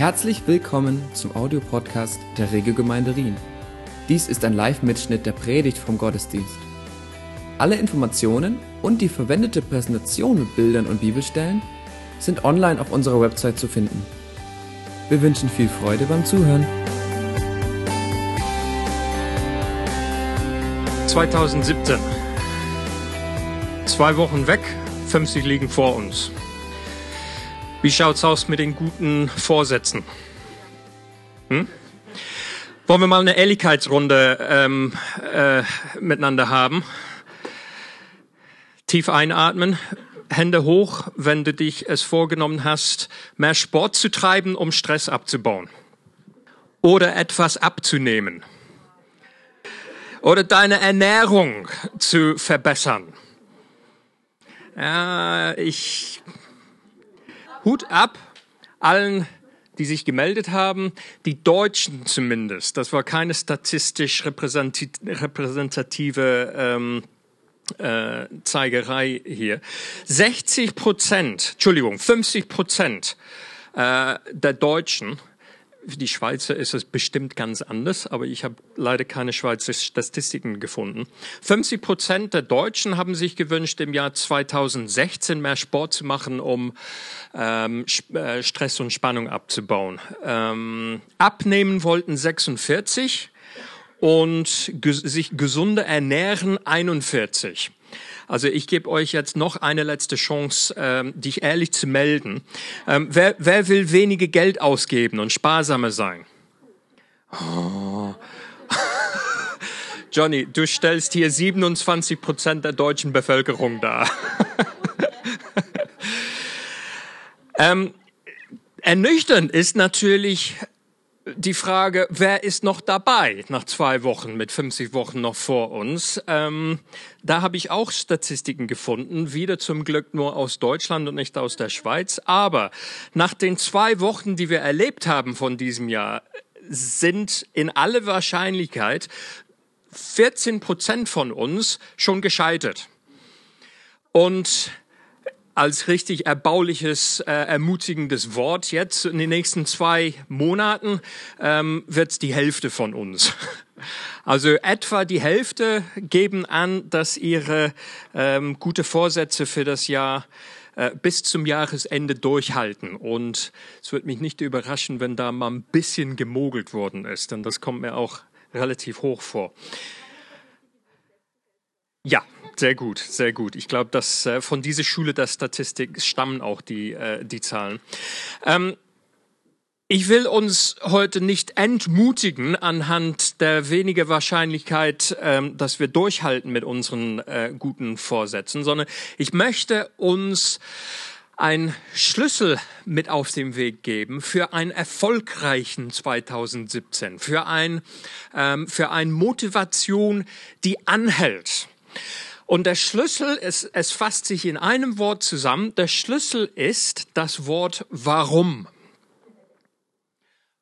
Herzlich willkommen zum Audiopodcast der Regelgemeinde Rien. Dies ist ein Live-Mitschnitt der Predigt vom Gottesdienst. Alle Informationen und die verwendete Präsentation mit Bildern und Bibelstellen sind online auf unserer Website zu finden. Wir wünschen viel Freude beim Zuhören. 2017. Zwei Wochen weg, 50 liegen vor uns. Wie schaut's aus mit den guten Vorsätzen? Hm? Wollen wir mal eine Ehrlichkeitsrunde ähm, äh, miteinander haben? Tief einatmen, Hände hoch, wenn du dich es vorgenommen hast, mehr Sport zu treiben, um Stress abzubauen. Oder etwas abzunehmen. Oder deine Ernährung zu verbessern. Ja, ich Hut ab allen, die sich gemeldet haben, die Deutschen zumindest. Das war keine statistisch repräsentative ähm, äh, Zeigerei hier. 60 Prozent, Entschuldigung, 50 Prozent äh, der Deutschen für die Schweizer ist es bestimmt ganz anders, aber ich habe leider keine Schweizer Statistiken gefunden. 50 Prozent der Deutschen haben sich gewünscht, im Jahr 2016 mehr Sport zu machen, um ähm, äh, Stress und Spannung abzubauen. Ähm, abnehmen wollten 46 und ges sich gesunder ernähren 41. Also ich gebe euch jetzt noch eine letzte Chance, ähm, dich ehrlich zu melden. Ähm, wer, wer will weniger Geld ausgeben und sparsamer sein? Oh. Johnny, du stellst hier 27 Prozent der deutschen Bevölkerung dar. ähm, ernüchternd ist natürlich die Frage, wer ist noch dabei nach zwei Wochen mit 50 Wochen noch vor uns? Ähm, da habe ich auch Statistiken gefunden, wieder zum Glück nur aus Deutschland und nicht aus der Schweiz. Aber nach den zwei Wochen, die wir erlebt haben von diesem Jahr, sind in aller Wahrscheinlichkeit 14 Prozent von uns schon gescheitert. Und als richtig erbauliches, äh, ermutigendes Wort. Jetzt in den nächsten zwei Monaten ähm, wird die Hälfte von uns. Also etwa die Hälfte geben an, dass ihre ähm, gute Vorsätze für das Jahr äh, bis zum Jahresende durchhalten. Und es wird mich nicht überraschen, wenn da mal ein bisschen gemogelt worden ist, denn das kommt mir auch relativ hoch vor. Ja, sehr gut, sehr gut. Ich glaube, dass äh, von dieser Schule der Statistik stammen auch die, äh, die Zahlen. Ähm, ich will uns heute nicht entmutigen anhand der weniger Wahrscheinlichkeit, ähm, dass wir durchhalten mit unseren äh, guten Vorsätzen, sondern ich möchte uns ein Schlüssel mit auf den Weg geben für einen erfolgreichen 2017, für ein, ähm, für eine Motivation, die anhält. Und der Schlüssel, es, es fasst sich in einem Wort zusammen, der Schlüssel ist das Wort warum.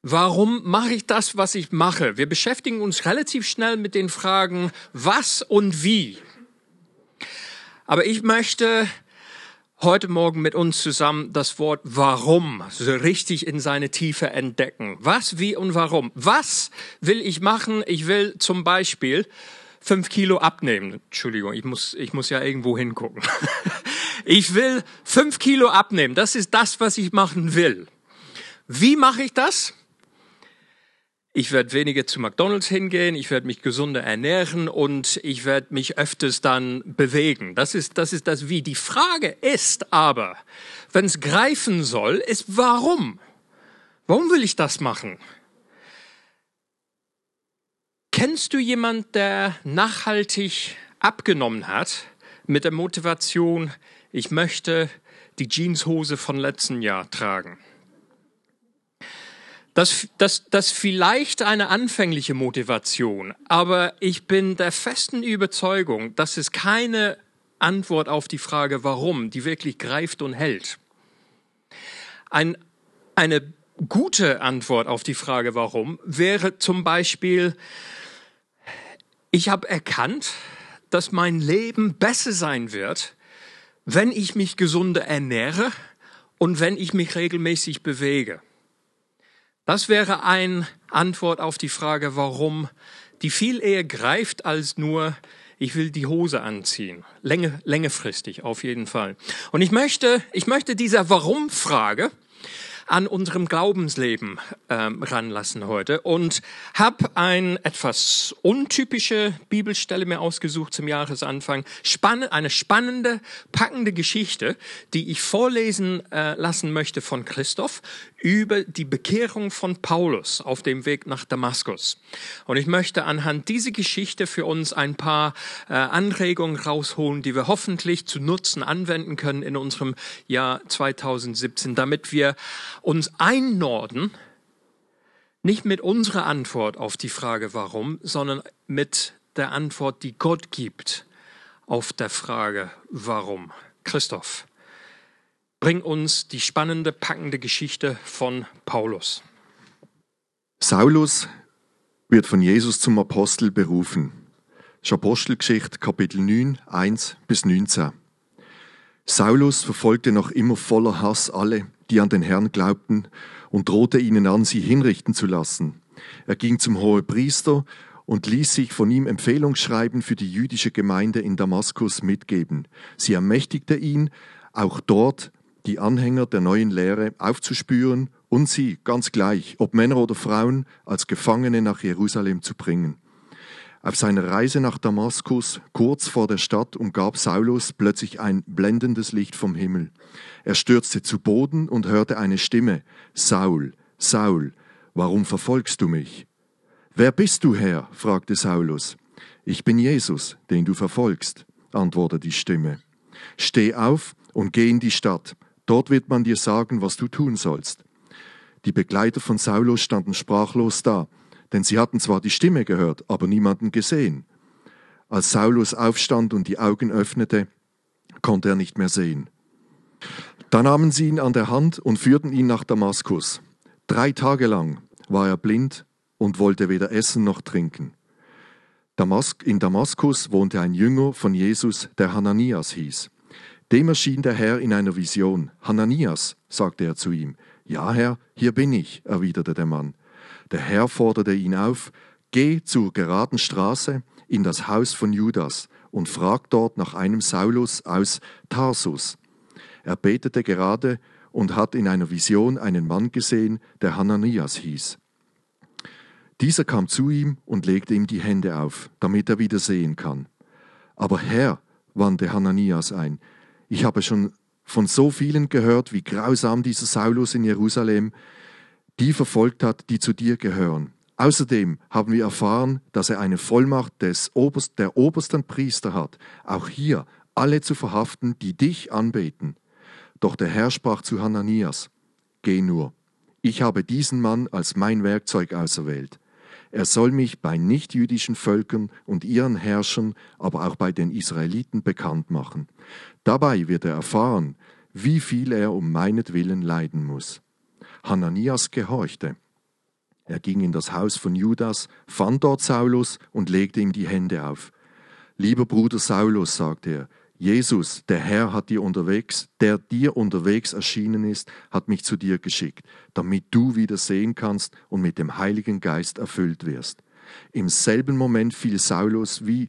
Warum mache ich das, was ich mache? Wir beschäftigen uns relativ schnell mit den Fragen was und wie. Aber ich möchte heute Morgen mit uns zusammen das Wort warum so richtig in seine Tiefe entdecken. Was, wie und warum. Was will ich machen? Ich will zum Beispiel fünf Kilo abnehmen. Entschuldigung, ich muss, ich muss ja irgendwo hingucken. Ich will fünf Kilo abnehmen. Das ist das, was ich machen will. Wie mache ich das? Ich werde weniger zu McDonald's hingehen, ich werde mich gesunder ernähren und ich werde mich öfters dann bewegen. Das ist, das ist das Wie. Die Frage ist aber, wenn es greifen soll, ist warum? Warum will ich das machen? Kennst du jemand, der nachhaltig abgenommen hat mit der Motivation, ich möchte die Jeanshose von letzten Jahr tragen? Das, das, das vielleicht eine anfängliche Motivation, aber ich bin der festen Überzeugung, dass es keine Antwort auf die Frage, warum, die wirklich greift und hält. Ein, eine gute Antwort auf die Frage, warum, wäre zum Beispiel, ich habe erkannt, dass mein Leben besser sein wird, wenn ich mich gesunder ernähre und wenn ich mich regelmäßig bewege. Das wäre eine Antwort auf die Frage, warum die viel eher greift als nur ich will die Hose anziehen. Länge, längerfristig auf jeden Fall. Und ich möchte, ich möchte dieser Warum-Frage an unserem Glaubensleben ähm, ranlassen heute und habe ein etwas untypische Bibelstelle mir ausgesucht zum Jahresanfang. Spann eine spannende, packende Geschichte, die ich vorlesen äh, lassen möchte von Christoph über die Bekehrung von Paulus auf dem Weg nach Damaskus. Und ich möchte anhand dieser Geschichte für uns ein paar äh, Anregungen rausholen, die wir hoffentlich zu Nutzen anwenden können in unserem Jahr 2017, damit wir uns einnorden, nicht mit unserer Antwort auf die Frage warum, sondern mit der Antwort, die Gott gibt auf der Frage warum. Christoph, bring uns die spannende, packende Geschichte von Paulus. Saulus wird von Jesus zum Apostel berufen. Apostelgeschichte Kapitel 9, 1 bis 19. Saulus verfolgte noch immer voller Hass alle, die an den Herrn glaubten, und drohte ihnen an, sie hinrichten zu lassen. Er ging zum Hohepriester und ließ sich von ihm Empfehlungsschreiben für die jüdische Gemeinde in Damaskus mitgeben. Sie ermächtigte ihn, auch dort die Anhänger der neuen Lehre aufzuspüren und sie, ganz gleich, ob Männer oder Frauen, als Gefangene nach Jerusalem zu bringen. Auf seiner Reise nach Damaskus, kurz vor der Stadt, umgab Saulus plötzlich ein blendendes Licht vom Himmel. Er stürzte zu Boden und hörte eine Stimme. Saul, Saul, warum verfolgst du mich? Wer bist du, Herr? fragte Saulus. Ich bin Jesus, den du verfolgst, antwortete die Stimme. Steh auf und geh in die Stadt. Dort wird man dir sagen, was du tun sollst. Die Begleiter von Saulus standen sprachlos da denn sie hatten zwar die Stimme gehört, aber niemanden gesehen. Als Saulus aufstand und die Augen öffnete, konnte er nicht mehr sehen. Da nahmen sie ihn an der Hand und führten ihn nach Damaskus. Drei Tage lang war er blind und wollte weder essen noch trinken. in Damaskus wohnte ein Jünger von Jesus, der Hananias hieß. Dem erschien der Herr in einer Vision. Hananias, sagte er zu ihm. Ja, Herr, hier bin ich, erwiderte der Mann. Der Herr forderte ihn auf, geh zur geraden Straße in das Haus von Judas und frag dort nach einem Saulus aus Tarsus. Er betete gerade und hat in einer Vision einen Mann gesehen, der Hananias hieß. Dieser kam zu ihm und legte ihm die Hände auf, damit er wieder sehen kann. Aber Herr, wandte Hananias ein, ich habe schon von so vielen gehört, wie grausam dieser Saulus in Jerusalem die verfolgt hat, die zu dir gehören. Außerdem haben wir erfahren, dass er eine Vollmacht des Oberst, der obersten Priester hat, auch hier alle zu verhaften, die dich anbeten. Doch der Herr sprach zu Hananias, Geh nur, ich habe diesen Mann als mein Werkzeug auserwählt. Er soll mich bei nichtjüdischen Völkern und ihren Herrschern, aber auch bei den Israeliten bekannt machen. Dabei wird er erfahren, wie viel er um meinetwillen leiden muss. Hananias gehorchte. Er ging in das Haus von Judas, fand dort Saulus und legte ihm die Hände auf. Lieber Bruder Saulus, sagte er, Jesus, der Herr hat dir unterwegs, der dir unterwegs erschienen ist, hat mich zu dir geschickt, damit du wieder sehen kannst und mit dem Heiligen Geist erfüllt wirst. Im selben Moment fiel, Saulus wie,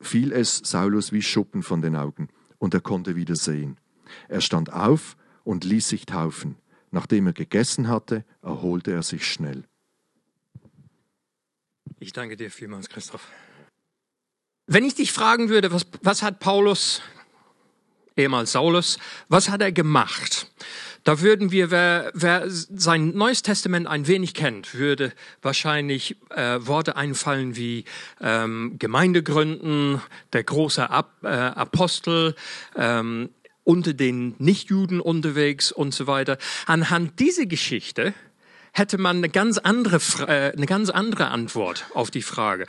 fiel es Saulus wie Schuppen von den Augen, und er konnte wieder sehen. Er stand auf und ließ sich taufen. Nachdem er gegessen hatte, erholte er sich schnell. Ich danke dir vielmals, Christoph. Wenn ich dich fragen würde, was, was hat Paulus, ehemals Saulus, was hat er gemacht? Da würden wir, wer, wer sein Neues Testament ein wenig kennt, würde wahrscheinlich äh, Worte einfallen wie ähm, Gemeindegründen, der große Ap äh, Apostel, ähm, unter den Nichtjuden unterwegs und so weiter. Anhand dieser Geschichte hätte man eine ganz andere, äh, eine ganz andere Antwort auf die Frage.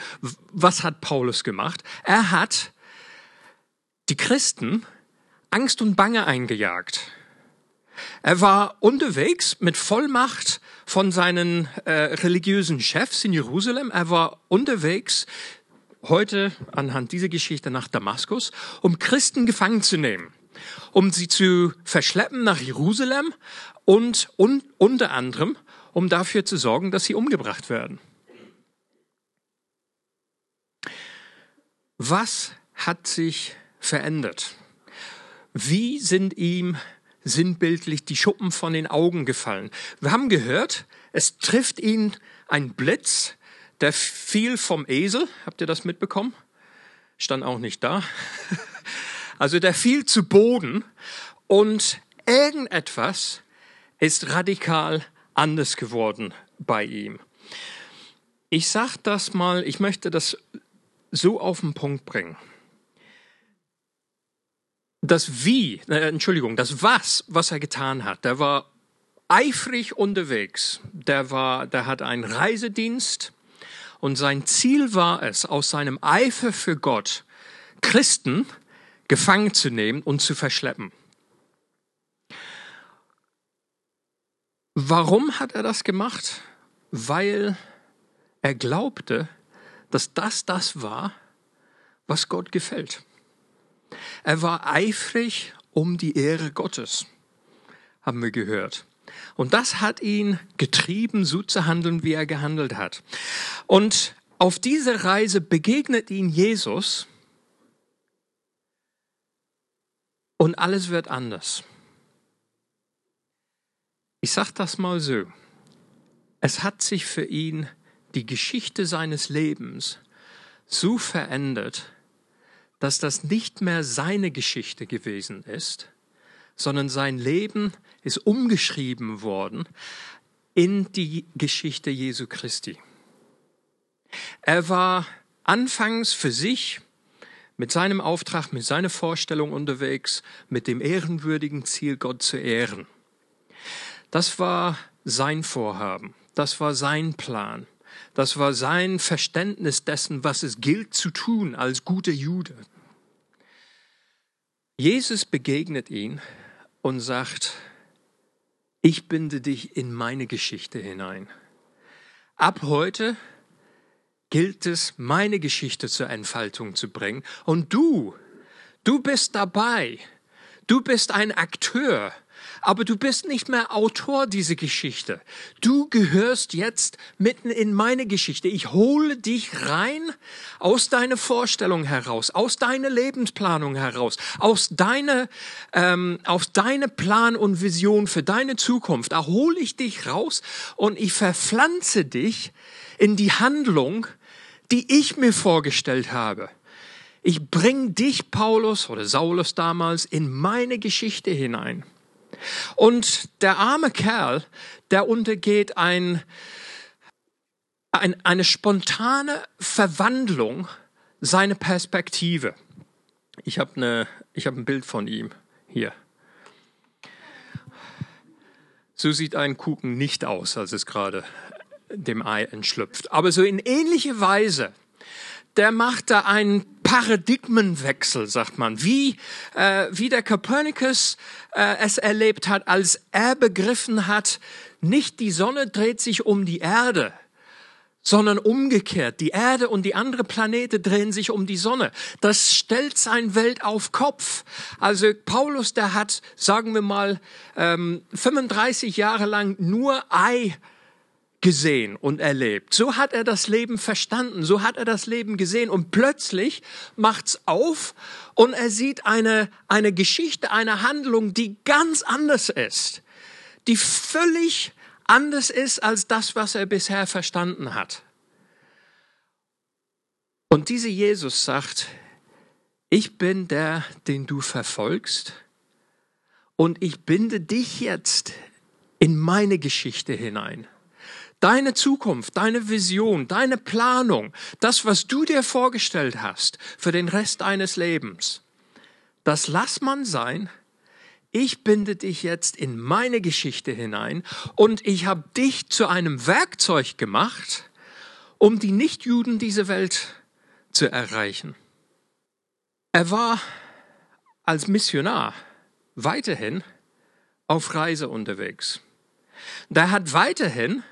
Was hat Paulus gemacht? Er hat die Christen Angst und Bange eingejagt. Er war unterwegs mit Vollmacht von seinen äh, religiösen Chefs in Jerusalem. Er war unterwegs heute anhand dieser Geschichte nach Damaskus, um Christen gefangen zu nehmen um sie zu verschleppen nach Jerusalem und un unter anderem, um dafür zu sorgen, dass sie umgebracht werden. Was hat sich verändert? Wie sind ihm sinnbildlich die Schuppen von den Augen gefallen? Wir haben gehört, es trifft ihn ein Blitz, der fiel vom Esel. Habt ihr das mitbekommen? Stand auch nicht da. Also der fiel zu Boden und irgendetwas ist radikal anders geworden bei ihm. Ich sage das mal, ich möchte das so auf den Punkt bringen. Das Wie, äh, Entschuldigung, das Was, was er getan hat, der war eifrig unterwegs. Der war, der hat einen Reisedienst und sein Ziel war es, aus seinem Eifer für Gott Christen gefangen zu nehmen und zu verschleppen. Warum hat er das gemacht? Weil er glaubte, dass das das war, was Gott gefällt. Er war eifrig um die Ehre Gottes, haben wir gehört. Und das hat ihn getrieben, so zu handeln, wie er gehandelt hat. Und auf dieser Reise begegnet ihn Jesus und alles wird anders. Ich sage das mal so. Es hat sich für ihn die Geschichte seines Lebens so verändert, dass das nicht mehr seine Geschichte gewesen ist, sondern sein Leben ist umgeschrieben worden in die Geschichte Jesu Christi. Er war anfangs für sich mit seinem Auftrag, mit seiner Vorstellung unterwegs, mit dem ehrenwürdigen Ziel, Gott zu ehren. Das war sein Vorhaben, das war sein Plan, das war sein Verständnis dessen, was es gilt zu tun als guter Jude. Jesus begegnet ihn und sagt, ich binde dich in meine Geschichte hinein. Ab heute gilt es, meine Geschichte zur Entfaltung zu bringen. Und du, du bist dabei. Du bist ein Akteur aber du bist nicht mehr Autor dieser Geschichte. Du gehörst jetzt mitten in meine Geschichte. Ich hole dich rein aus deiner Vorstellung heraus, aus deiner Lebensplanung heraus, aus deiner, ähm, aus deiner Plan und Vision für deine Zukunft. Da hole ich dich raus und ich verpflanze dich in die Handlung, die ich mir vorgestellt habe. Ich bring dich, Paulus oder Saulus damals, in meine Geschichte hinein. Und der arme Kerl, der untergeht ein, ein, eine spontane Verwandlung seiner Perspektive. Ich habe ich hab ein Bild von ihm hier. So sieht ein Kuchen nicht aus, als es gerade dem Ei entschlüpft. Aber so in ähnliche Weise der macht da einen Paradigmenwechsel, sagt man, wie, äh, wie der Kopernikus äh, es erlebt hat, als er begriffen hat, nicht die Sonne dreht sich um die Erde, sondern umgekehrt. Die Erde und die andere Planete drehen sich um die Sonne. Das stellt sein Welt auf Kopf. Also Paulus, der hat, sagen wir mal, ähm, 35 Jahre lang nur Ei gesehen und erlebt. So hat er das Leben verstanden, so hat er das Leben gesehen und plötzlich macht's auf und er sieht eine, eine Geschichte, eine Handlung, die ganz anders ist, die völlig anders ist als das, was er bisher verstanden hat. Und dieser Jesus sagt, ich bin der, den du verfolgst und ich binde dich jetzt in meine Geschichte hinein deine Zukunft, deine Vision, deine Planung, das, was du dir vorgestellt hast für den Rest deines Lebens, das lass man sein. Ich binde dich jetzt in meine Geschichte hinein und ich habe dich zu einem Werkzeug gemacht, um die Nichtjuden dieser Welt zu erreichen. Er war als Missionar weiterhin auf Reise unterwegs. Der hat weiterhin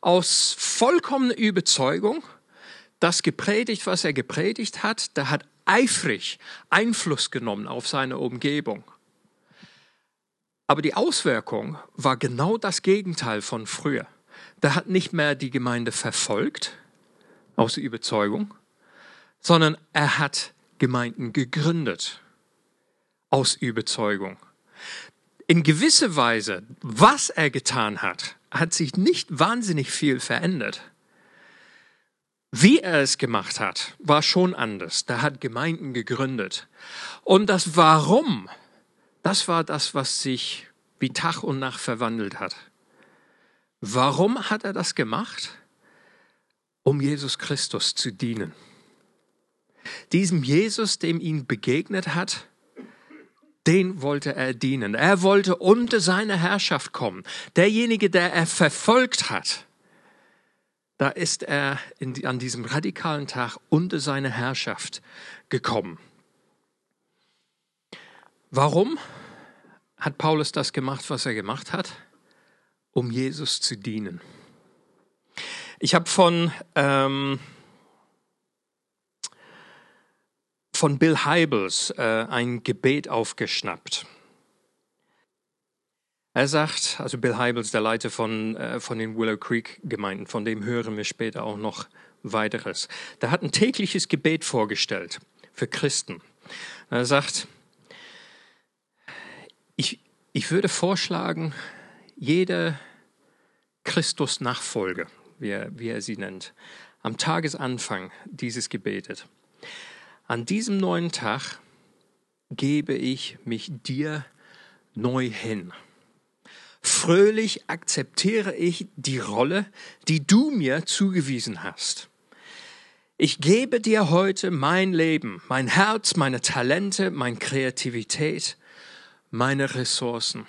aus vollkommener Überzeugung das gepredigt, was er gepredigt hat, der hat eifrig Einfluss genommen auf seine Umgebung. Aber die Auswirkung war genau das Gegenteil von früher. der hat nicht mehr die Gemeinde verfolgt aus Überzeugung, sondern er hat Gemeinden gegründet aus Überzeugung. In gewisser Weise, was er getan hat, hat sich nicht wahnsinnig viel verändert. Wie er es gemacht hat, war schon anders. Da hat Gemeinden gegründet. Und das Warum, das war das, was sich wie Tag und Nacht verwandelt hat. Warum hat er das gemacht? Um Jesus Christus zu dienen. Diesem Jesus, dem ihn begegnet hat, den wollte er dienen. Er wollte unter seine Herrschaft kommen. Derjenige, der er verfolgt hat, da ist er in, an diesem radikalen Tag unter seine Herrschaft gekommen. Warum hat Paulus das gemacht, was er gemacht hat? Um Jesus zu dienen. Ich habe von ähm, von Bill Heibels äh, ein Gebet aufgeschnappt. Er sagt, also Bill Heibels, der Leiter von, äh, von den Willow Creek Gemeinden, von dem hören wir später auch noch weiteres. Der hat ein tägliches Gebet vorgestellt für Christen. Er sagt, ich, ich würde vorschlagen, jede Christus-Nachfolge, wie wie er sie nennt, am Tagesanfang dieses Gebetet, an diesem neuen Tag gebe ich mich dir neu hin. Fröhlich akzeptiere ich die Rolle, die du mir zugewiesen hast. Ich gebe dir heute mein Leben, mein Herz, meine Talente, meine Kreativität, meine Ressourcen.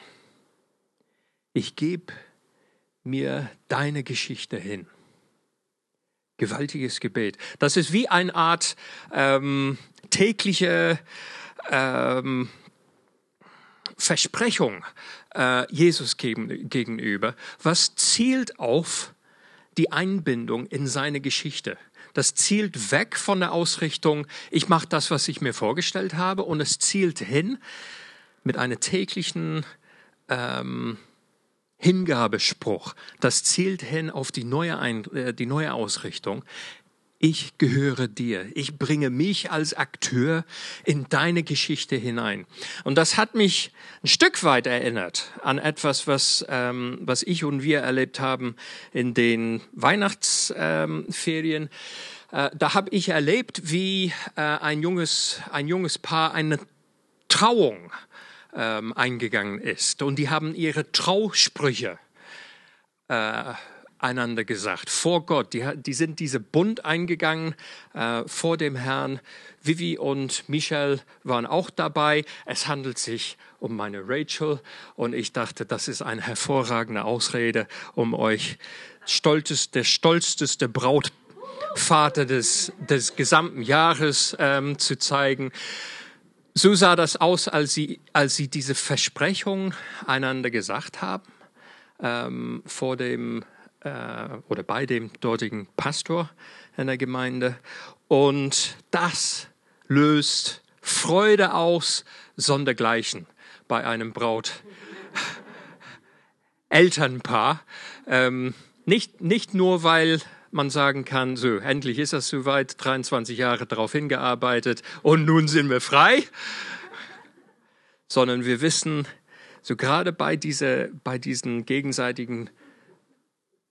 Ich gebe mir deine Geschichte hin. Gewaltiges Gebet. Das ist wie eine Art ähm, tägliche ähm, Versprechung äh, Jesus gegen, gegenüber, was zielt auf die Einbindung in seine Geschichte. Das zielt weg von der Ausrichtung, ich mache das, was ich mir vorgestellt habe, und es zielt hin mit einer täglichen ähm, Hingabespruch. Das zielt hin auf die neue, Ein äh, die neue Ausrichtung. Ich gehöre dir. Ich bringe mich als Akteur in deine Geschichte hinein. Und das hat mich ein Stück weit erinnert an etwas, was, ähm, was ich und wir erlebt haben in den Weihnachtsferien. Ähm, äh, da habe ich erlebt, wie äh, ein, junges, ein junges Paar eine Trauung ähm, eingegangen ist. Und die haben ihre Trausprüche äh, einander gesagt, vor Gott. Die, die sind diese Bund eingegangen äh, vor dem Herrn. Vivi und Michel waren auch dabei. Es handelt sich um meine Rachel und ich dachte, das ist eine hervorragende Ausrede, um euch der stolzeste Brautvater des, des gesamten Jahres ähm, zu zeigen. So sah das aus, als sie, als sie diese Versprechung einander gesagt haben ähm, vor dem äh, oder bei dem dortigen Pastor in der Gemeinde. Und das löst Freude aus, sondergleichen bei einem Braut. Elternpaar. Ähm, nicht, nicht nur, weil man sagen kann, so, endlich ist das soweit, 23 Jahre darauf hingearbeitet und nun sind wir frei, sondern wir wissen, so gerade bei, diese, bei diesen gegenseitigen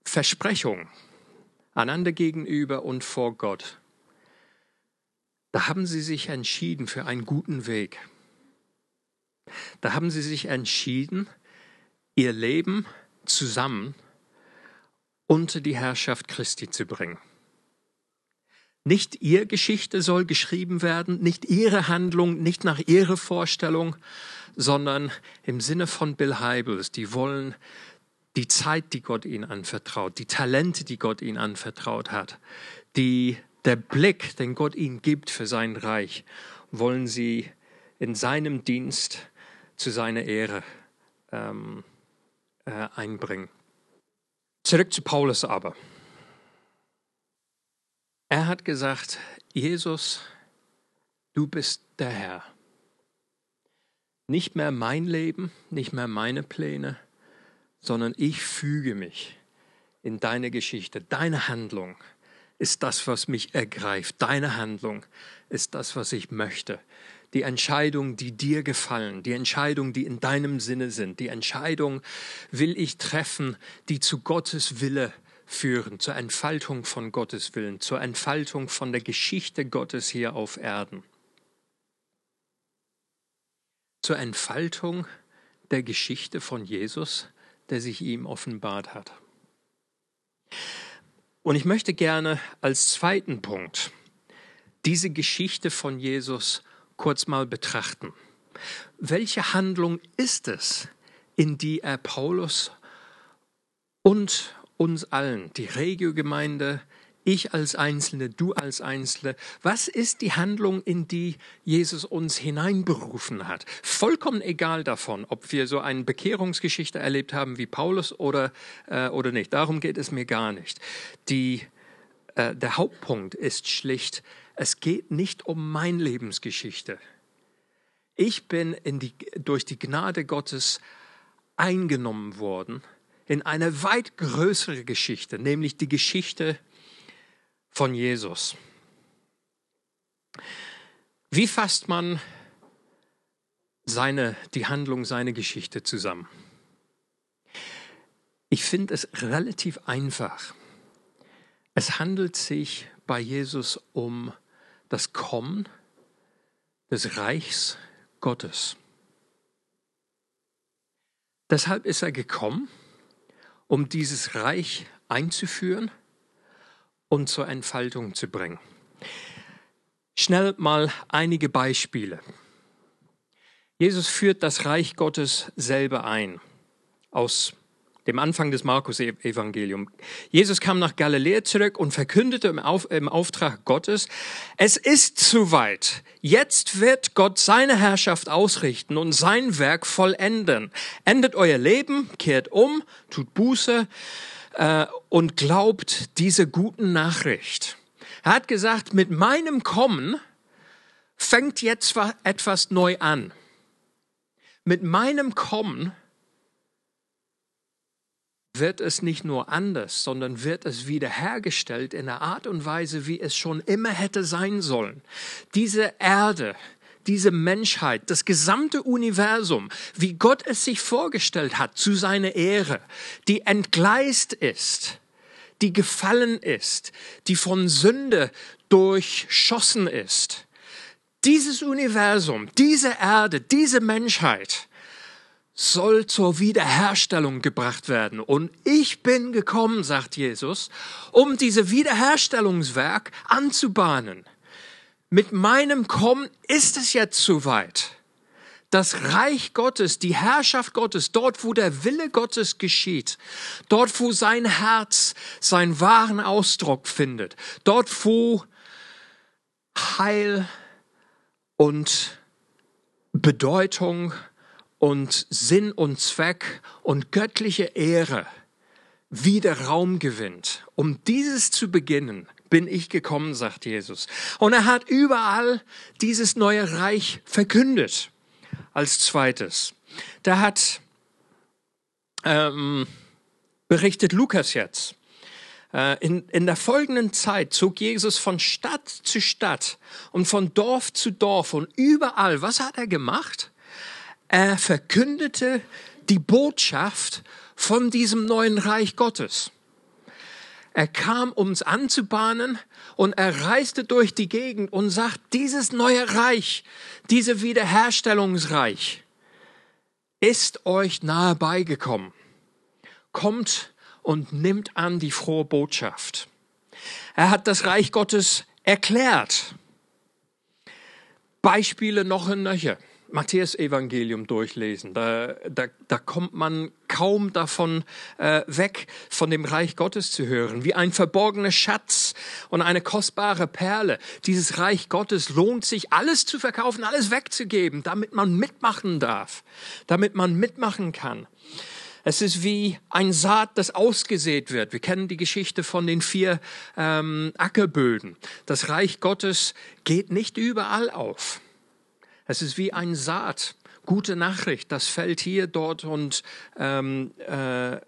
Versprechungen, einander gegenüber und vor Gott, da haben sie sich entschieden für einen guten Weg. Da haben sie sich entschieden, ihr Leben zusammen unter die Herrschaft Christi zu bringen. Nicht ihr Geschichte soll geschrieben werden, nicht ihre Handlung, nicht nach ihrer Vorstellung, sondern im Sinne von Bill Heibels. Die wollen die Zeit, die Gott ihnen anvertraut, die Talente, die Gott ihnen anvertraut hat, die, der Blick, den Gott ihnen gibt für sein Reich, wollen sie in seinem Dienst zu seiner Ehre ähm, äh, einbringen. Zurück zu Paulus aber. Er hat gesagt, Jesus, du bist der Herr. Nicht mehr mein Leben, nicht mehr meine Pläne, sondern ich füge mich in deine Geschichte. Deine Handlung ist das, was mich ergreift. Deine Handlung ist das, was ich möchte. Die Entscheidung, die dir gefallen, die Entscheidung, die in deinem Sinne sind, die Entscheidung will ich treffen, die zu Gottes Wille führen, zur Entfaltung von Gottes Willen, zur Entfaltung von der Geschichte Gottes hier auf Erden. Zur Entfaltung der Geschichte von Jesus, der sich ihm offenbart hat. Und ich möchte gerne als zweiten Punkt diese Geschichte von Jesus kurz mal betrachten. Welche Handlung ist es, in die er Paulus und uns allen, die Regiogemeinde, ich als Einzelne, du als Einzelne, was ist die Handlung, in die Jesus uns hineinberufen hat? Vollkommen egal davon, ob wir so eine Bekehrungsgeschichte erlebt haben wie Paulus oder, äh, oder nicht. Darum geht es mir gar nicht. Die, äh, der Hauptpunkt ist schlicht, es geht nicht um meine Lebensgeschichte. Ich bin in die, durch die Gnade Gottes eingenommen worden in eine weit größere Geschichte, nämlich die Geschichte von Jesus. Wie fasst man seine, die Handlung, seine Geschichte zusammen? Ich finde es relativ einfach. Es handelt sich bei Jesus um das Kommen des Reichs Gottes. Deshalb ist er gekommen, um dieses Reich einzuführen und zur Entfaltung zu bringen. Schnell mal einige Beispiele. Jesus führt das Reich Gottes selber ein aus dem Anfang des Markus-Evangeliums. Jesus kam nach Galiläa zurück und verkündete im, Auf, im Auftrag Gottes, es ist soweit. Jetzt wird Gott seine Herrschaft ausrichten und sein Werk vollenden. Endet euer Leben, kehrt um, tut Buße äh, und glaubt diese guten Nachricht. Er hat gesagt, mit meinem Kommen fängt jetzt etwas neu an. Mit meinem Kommen wird es nicht nur anders, sondern wird es wiederhergestellt in der Art und Weise, wie es schon immer hätte sein sollen. Diese Erde, diese Menschheit, das gesamte Universum, wie Gott es sich vorgestellt hat, zu seiner Ehre, die entgleist ist, die gefallen ist, die von Sünde durchschossen ist. Dieses Universum, diese Erde, diese Menschheit, soll zur Wiederherstellung gebracht werden. Und ich bin gekommen, sagt Jesus, um diese Wiederherstellungswerk anzubahnen. Mit meinem Kommen ist es jetzt soweit. Das Reich Gottes, die Herrschaft Gottes, dort wo der Wille Gottes geschieht, dort wo sein Herz seinen wahren Ausdruck findet, dort wo Heil und Bedeutung und Sinn und Zweck und göttliche Ehre wieder Raum gewinnt. Um dieses zu beginnen, bin ich gekommen, sagt Jesus. Und er hat überall dieses neue Reich verkündet. Als zweites. Da hat ähm, berichtet Lukas jetzt. Äh, in, in der folgenden Zeit zog Jesus von Stadt zu Stadt und von Dorf zu Dorf und überall. Was hat er gemacht? Er verkündete die Botschaft von diesem neuen Reich Gottes. Er kam, um es anzubahnen, und er reiste durch die Gegend und sagt, dieses neue Reich, diese Wiederherstellungsreich ist euch nahe beigekommen. Kommt und nimmt an die frohe Botschaft. Er hat das Reich Gottes erklärt. Beispiele noch und nöcher. Matthäus-Evangelium durchlesen. Da, da, da kommt man kaum davon äh, weg, von dem Reich Gottes zu hören. Wie ein verborgener Schatz und eine kostbare Perle. Dieses Reich Gottes lohnt sich, alles zu verkaufen, alles wegzugeben, damit man mitmachen darf, damit man mitmachen kann. Es ist wie ein Saat, das ausgesät wird. Wir kennen die Geschichte von den vier ähm, Ackerböden. Das Reich Gottes geht nicht überall auf. Es ist wie ein Saat. gute Nachricht, das fällt hier, dort und, ähm, äh, äh,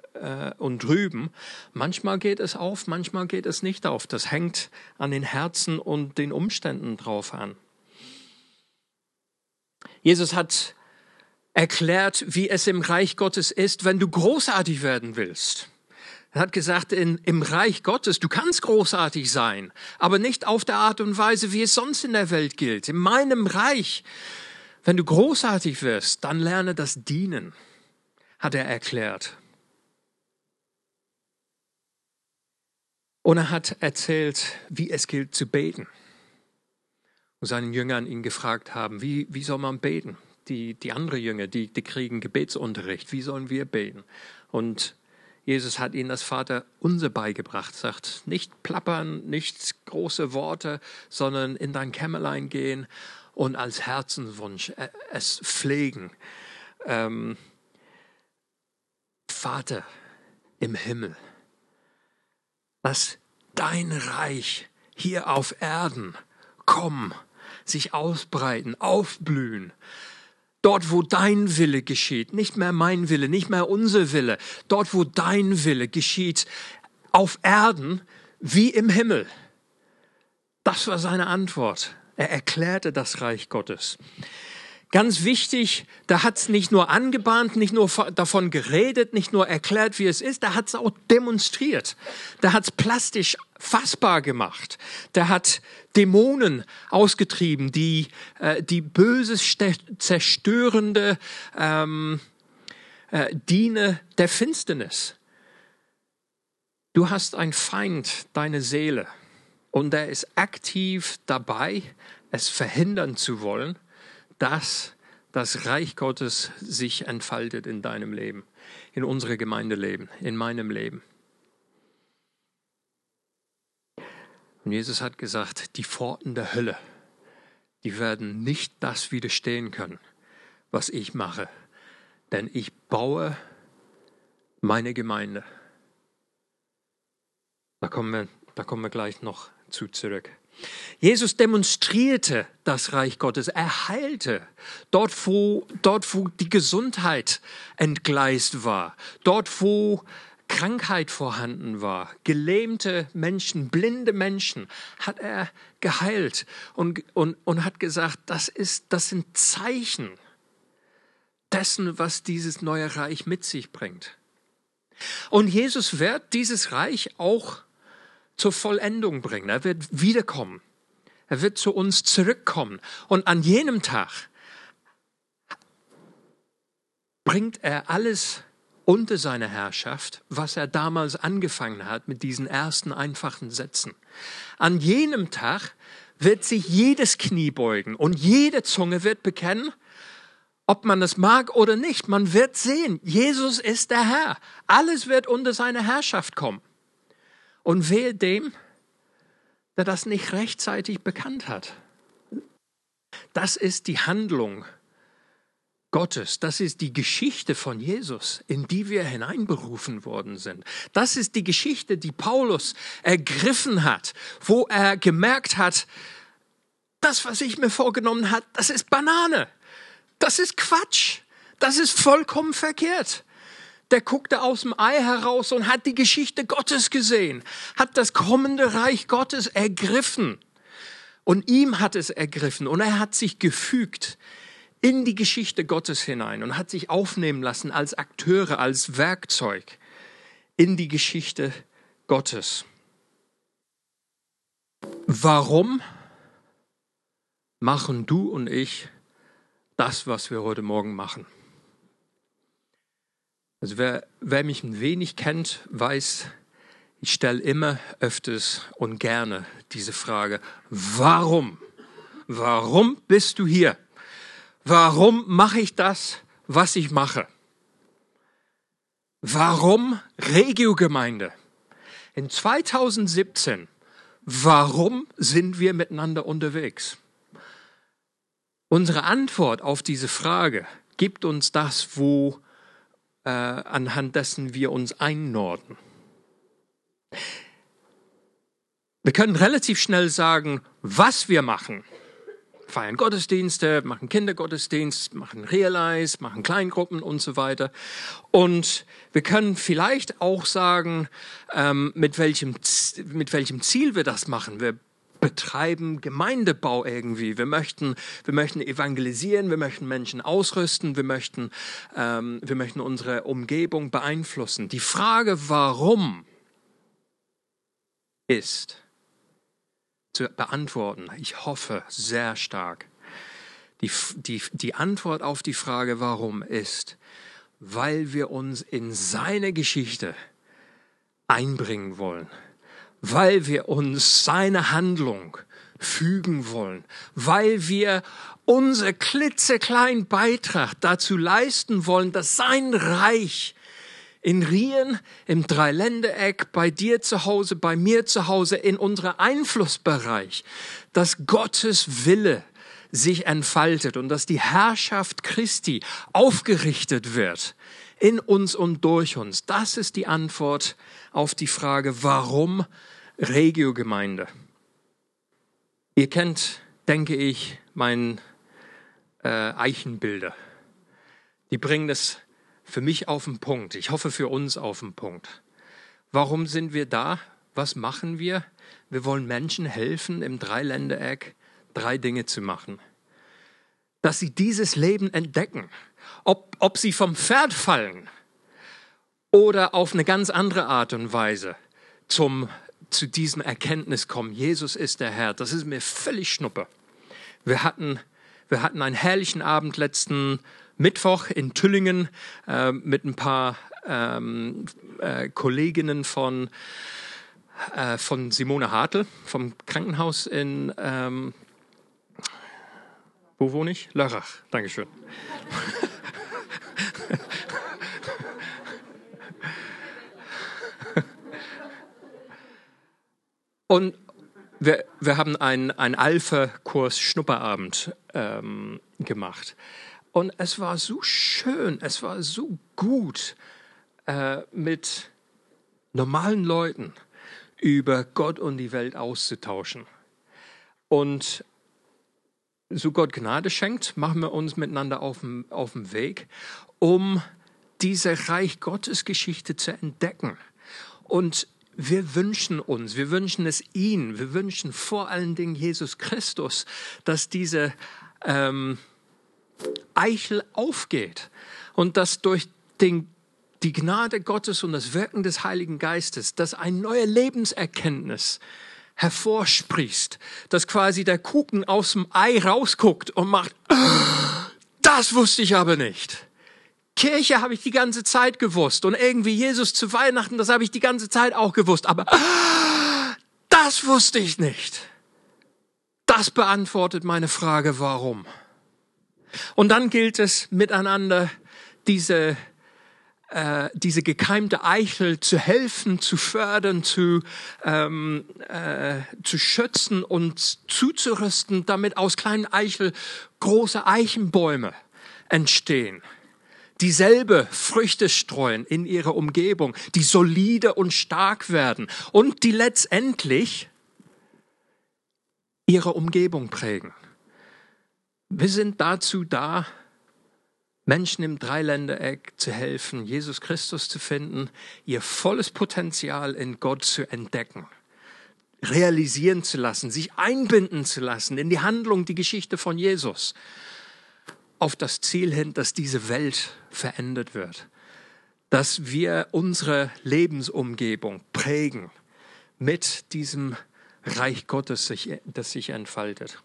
und drüben. Manchmal geht es auf, manchmal geht es nicht auf. Das hängt an den Herzen und den Umständen drauf an. Jesus hat erklärt, wie es im Reich Gottes ist, wenn du großartig werden willst. Er hat gesagt, in, im Reich Gottes, du kannst großartig sein, aber nicht auf der Art und Weise, wie es sonst in der Welt gilt. In meinem Reich, wenn du großartig wirst, dann lerne das Dienen, hat er erklärt. Und er hat erzählt, wie es gilt zu beten. Und seinen Jüngern ihn gefragt haben, wie, wie soll man beten? Die, die anderen Jünger, die, die kriegen Gebetsunterricht. Wie sollen wir beten? Und Jesus hat ihnen das Vater unser beigebracht, sagt, nicht plappern, nicht große Worte, sondern in dein Kämmerlein gehen und als Herzenswunsch äh, es pflegen. Ähm, Vater im Himmel, lass dein Reich hier auf Erden kommen, sich ausbreiten, aufblühen. Dort, wo dein Wille geschieht, nicht mehr mein Wille, nicht mehr unser Wille, dort, wo dein Wille geschieht, auf Erden wie im Himmel. Das war seine Antwort. Er erklärte das Reich Gottes. Ganz wichtig, da hat es nicht nur angebahnt, nicht nur davon geredet, nicht nur erklärt, wie es ist, da hat es auch demonstriert. Da hat es plastisch fassbar gemacht. Der hat Dämonen ausgetrieben, die, äh, die böses, zerstörende ähm, äh, Diene der Finsternis. Du hast einen Feind, deine Seele. Und er ist aktiv dabei, es verhindern zu wollen, dass das Reich Gottes sich entfaltet in deinem Leben, in unserem Gemeindeleben, in meinem Leben. Und Jesus hat gesagt, die Pforten der Hölle, die werden nicht das widerstehen können, was ich mache. Denn ich baue meine Gemeinde. Da kommen wir, da kommen wir gleich noch zu zurück. Jesus demonstrierte das Reich Gottes. Er heilte dort, wo, dort, wo die Gesundheit entgleist war, dort, wo Krankheit vorhanden war, gelähmte Menschen, blinde Menschen, hat er geheilt und, und, und hat gesagt, das, ist, das sind Zeichen dessen, was dieses neue Reich mit sich bringt. Und Jesus wird dieses Reich auch zur Vollendung bringen. Er wird wiederkommen. Er wird zu uns zurückkommen. Und an jenem Tag bringt er alles unter seine Herrschaft, was er damals angefangen hat mit diesen ersten einfachen Sätzen. An jenem Tag wird sich jedes Knie beugen und jede Zunge wird bekennen, ob man es mag oder nicht. Man wird sehen, Jesus ist der Herr. Alles wird unter seine Herrschaft kommen. Und wehe dem, der das nicht rechtzeitig bekannt hat. Das ist die Handlung Gottes. Das ist die Geschichte von Jesus, in die wir hineinberufen worden sind. Das ist die Geschichte, die Paulus ergriffen hat, wo er gemerkt hat, das, was ich mir vorgenommen hat, das ist Banane. Das ist Quatsch. Das ist vollkommen verkehrt der guckte aus dem Ei heraus und hat die Geschichte Gottes gesehen, hat das kommende Reich Gottes ergriffen. Und ihm hat es ergriffen und er hat sich gefügt in die Geschichte Gottes hinein und hat sich aufnehmen lassen als Akteure, als Werkzeug in die Geschichte Gottes. Warum machen du und ich das, was wir heute Morgen machen? Also wer, wer mich ein wenig kennt, weiß, ich stelle immer öfters und gerne diese Frage, warum? Warum bist du hier? Warum mache ich das, was ich mache? Warum Regiogemeinde? In 2017, warum sind wir miteinander unterwegs? Unsere Antwort auf diese Frage gibt uns das, wo äh, anhand dessen wir uns einnorden. Wir können relativ schnell sagen, was wir machen. feiern Gottesdienste, machen Kindergottesdienst, machen Realize, machen Kleingruppen und so weiter. Und wir können vielleicht auch sagen, ähm, mit, welchem, mit welchem Ziel wir das machen. Wir betreiben Gemeindebau irgendwie. Wir möchten, wir möchten evangelisieren, wir möchten Menschen ausrüsten, wir möchten, ähm, wir möchten unsere Umgebung beeinflussen. Die Frage, warum, ist zu beantworten. Ich hoffe sehr stark. Die, die, die Antwort auf die Frage, warum, ist, weil wir uns in seine Geschichte einbringen wollen weil wir uns seine Handlung fügen wollen, weil wir unser klitzekleinen Beitrag dazu leisten wollen, dass sein Reich in Rien, im Dreiländereck, bei dir zu Hause, bei mir zu Hause, in unserem Einflussbereich, dass Gottes Wille sich entfaltet und dass die Herrschaft Christi aufgerichtet wird in uns und durch uns. Das ist die Antwort auf die Frage, warum Regiogemeinde. Ihr kennt, denke ich, mein äh, Eichenbilder. Die bringen das für mich auf den Punkt. Ich hoffe für uns auf den Punkt. Warum sind wir da? Was machen wir? Wir wollen Menschen helfen, im Dreiländereck drei Dinge zu machen. Dass sie dieses Leben entdecken. Ob, ob sie vom Pferd fallen oder auf eine ganz andere Art und Weise zum zu diesem Erkenntnis kommen, Jesus ist der Herr, das ist mir völlig schnuppe. Wir hatten, wir hatten einen herrlichen Abend letzten Mittwoch in Tüllingen äh, mit ein paar ähm, äh, Kolleginnen von, äh, von Simone Hartl vom Krankenhaus in, ähm, wo wohne ich? Lörrach, Dankeschön. Und wir, wir haben einen, einen Alpha-Kurs Schnupperabend ähm, gemacht. Und es war so schön, es war so gut, äh, mit normalen Leuten über Gott und die Welt auszutauschen. Und so Gott Gnade schenkt, machen wir uns miteinander auf dem, auf dem Weg, um diese Reich Gottes Geschichte zu entdecken. Und wir wünschen uns, wir wünschen es ihn, wir wünschen vor allen Dingen Jesus Christus, dass diese ähm, Eichel aufgeht und dass durch den, die Gnade Gottes und das Wirken des Heiligen Geistes, dass eine neue Lebenserkenntnis hervorspricht, dass quasi der Kuchen aus dem Ei rausguckt und macht, das wusste ich aber nicht. Kirche habe ich die ganze Zeit gewusst und irgendwie Jesus zu Weihnachten, das habe ich die ganze Zeit auch gewusst, aber das wusste ich nicht. Das beantwortet meine Frage, warum. Und dann gilt es miteinander, diese, äh, diese gekeimte Eichel zu helfen, zu fördern, zu, ähm, äh, zu schützen und zuzurüsten, damit aus kleinen Eichel große Eichenbäume entstehen dieselbe Früchte streuen in ihrer Umgebung, die solide und stark werden und die letztendlich ihre Umgebung prägen. Wir sind dazu da, Menschen im Dreiländereck zu helfen, Jesus Christus zu finden, ihr volles Potenzial in Gott zu entdecken, realisieren zu lassen, sich einbinden zu lassen in die Handlung, die Geschichte von Jesus auf das Ziel hin, dass diese Welt verändert wird, dass wir unsere Lebensumgebung prägen mit diesem Reich Gottes, das sich entfaltet.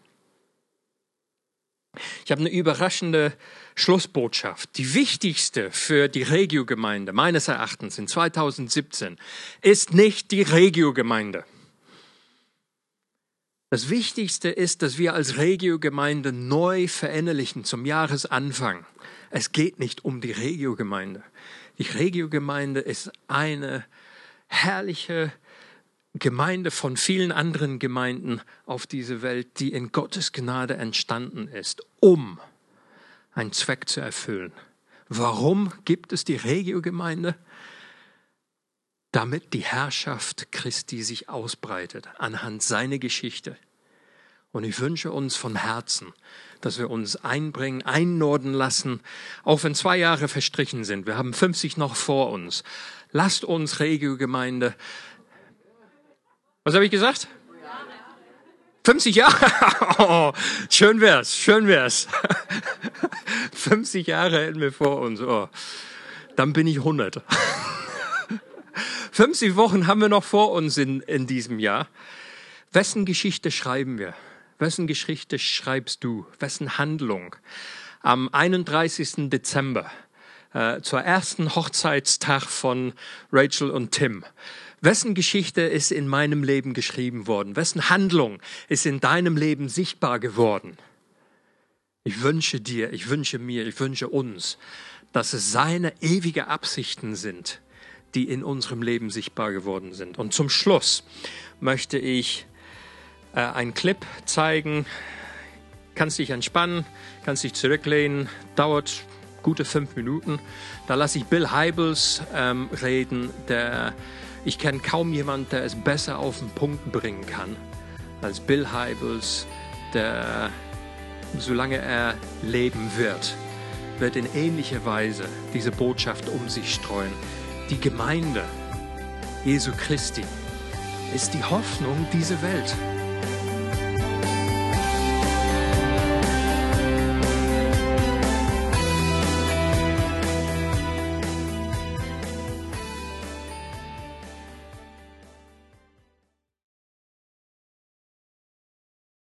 Ich habe eine überraschende Schlussbotschaft. Die wichtigste für die Regio-Gemeinde meines Erachtens in 2017 ist nicht die Regio-Gemeinde. Das Wichtigste ist, dass wir als Regiogemeinde neu verinnerlichen zum Jahresanfang. Es geht nicht um die Regiogemeinde. Die Regiogemeinde ist eine herrliche Gemeinde von vielen anderen Gemeinden auf dieser Welt, die in Gottes Gnade entstanden ist, um einen Zweck zu erfüllen. Warum gibt es die Regiogemeinde? damit die Herrschaft Christi sich ausbreitet anhand seiner Geschichte Und ich wünsche uns von Herzen, dass wir uns einbringen, einnorden lassen, auch wenn zwei Jahre verstrichen sind. Wir haben 50 noch vor uns. Lasst uns Regio-Gemeinde. Was habe ich gesagt? 50 Jahre? Oh, schön wär's, schön wär's. 50 Jahre hätten wir vor uns. Oh, dann bin ich 100. 50 Wochen haben wir noch vor uns in, in diesem Jahr. Wessen Geschichte schreiben wir? Wessen Geschichte schreibst du? Wessen Handlung? Am 31. Dezember, äh, zur ersten Hochzeitstag von Rachel und Tim. Wessen Geschichte ist in meinem Leben geschrieben worden? Wessen Handlung ist in deinem Leben sichtbar geworden? Ich wünsche dir, ich wünsche mir, ich wünsche uns, dass es seine ewige Absichten sind, die in unserem Leben sichtbar geworden sind. Und zum Schluss möchte ich äh, einen Clip zeigen. Kannst dich entspannen, kannst dich zurücklehnen, dauert gute fünf Minuten. Da lasse ich Bill Heibels ähm, reden. Der, ich kenne kaum jemanden, der es besser auf den Punkt bringen kann als Bill Heibels, der, solange er leben wird, wird in ähnlicher Weise diese Botschaft um sich streuen. Die Gemeinde Jesu Christi ist die Hoffnung dieser Welt.